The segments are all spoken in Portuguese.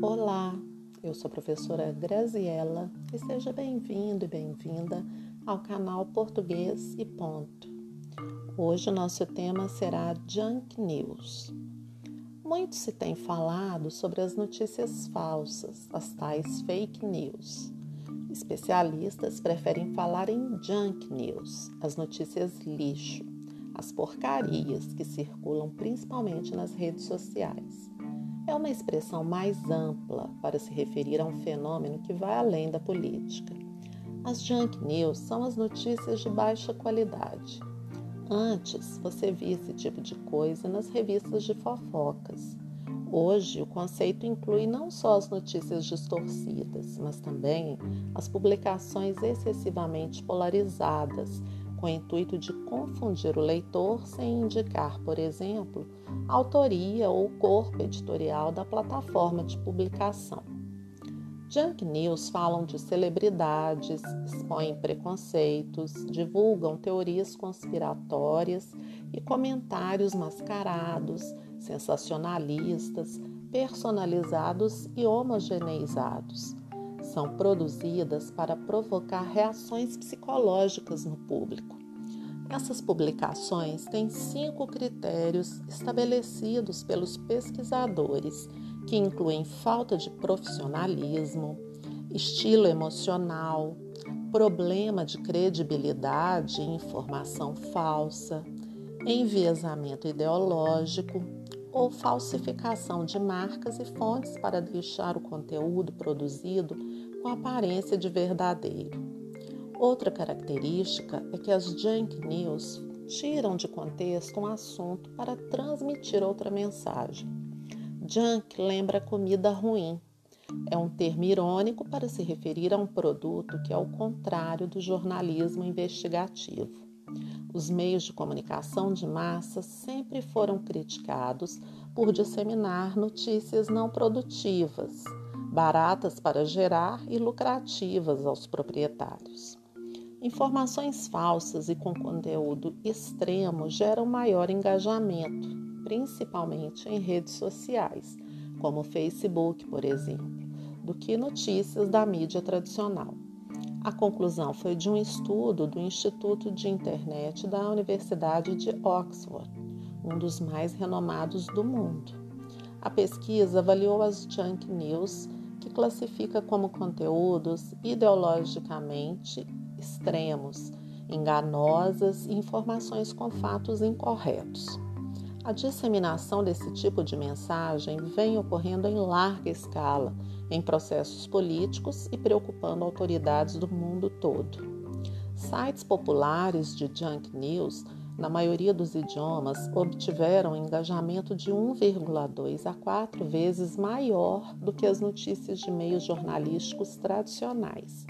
Olá, eu sou a professora Graziella e seja bem-vindo e bem-vinda ao canal Português e Ponto. Hoje o nosso tema será Junk News. Muito se tem falado sobre as notícias falsas, as tais fake news. Especialistas preferem falar em junk news, as notícias lixo, as porcarias que circulam principalmente nas redes sociais é uma expressão mais ampla para se referir a um fenômeno que vai além da política. As junk news são as notícias de baixa qualidade. Antes, você via esse tipo de coisa nas revistas de fofocas. Hoje, o conceito inclui não só as notícias distorcidas, mas também as publicações excessivamente polarizadas, com o intuito de confundir o leitor sem indicar, por exemplo, autoria ou corpo editorial da plataforma de publicação. Junk News falam de celebridades, expõem preconceitos, divulgam teorias conspiratórias e comentários mascarados, sensacionalistas, personalizados e homogeneizados são produzidas para provocar reações psicológicas no público. Essas publicações têm cinco critérios estabelecidos pelos pesquisadores, que incluem falta de profissionalismo, estilo emocional, problema de credibilidade e informação falsa, enviesamento ideológico, ou falsificação de marcas e fontes para deixar o conteúdo produzido com aparência de verdadeiro. Outra característica é que as junk news tiram de contexto um assunto para transmitir outra mensagem. Junk lembra comida ruim. É um termo irônico para se referir a um produto que é o contrário do jornalismo investigativo. Os meios de comunicação de massa sempre foram criticados por disseminar notícias não produtivas, baratas para gerar e lucrativas aos proprietários. Informações falsas e com conteúdo extremo geram maior engajamento, principalmente em redes sociais, como o Facebook, por exemplo, do que notícias da mídia tradicional. A conclusão foi de um estudo do Instituto de Internet da Universidade de Oxford, um dos mais renomados do mundo. A pesquisa avaliou as junk news, que classifica como conteúdos ideologicamente extremos, enganosas e informações com fatos incorretos. A disseminação desse tipo de mensagem vem ocorrendo em larga escala em processos políticos e preocupando autoridades do mundo todo. Sites populares de junk news, na maioria dos idiomas, obtiveram engajamento de 1,2 a 4 vezes maior do que as notícias de meios jornalísticos tradicionais.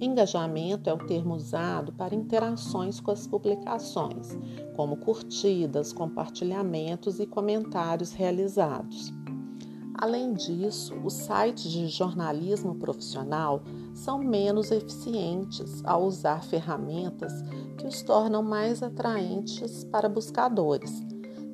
Engajamento é o termo usado para interações com as publicações, como curtidas, compartilhamentos e comentários realizados. Além disso, os sites de jornalismo profissional são menos eficientes ao usar ferramentas que os tornam mais atraentes para buscadores.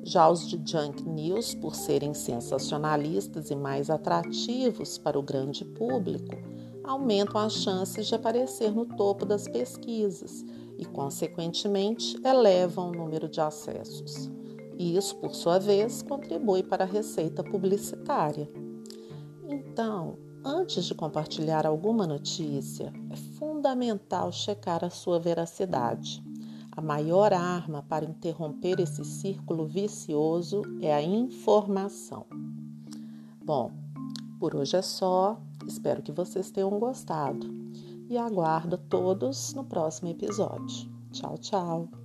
Já os de junk news, por serem sensacionalistas e mais atrativos para o grande público, aumentam as chances de aparecer no topo das pesquisas e, consequentemente, elevam o número de acessos. E isso, por sua vez, contribui para a receita publicitária. Então, antes de compartilhar alguma notícia, é fundamental checar a sua veracidade. A maior arma para interromper esse círculo vicioso é a informação. Bom, por hoje é só. Espero que vocês tenham gostado e aguardo todos no próximo episódio. Tchau, tchau!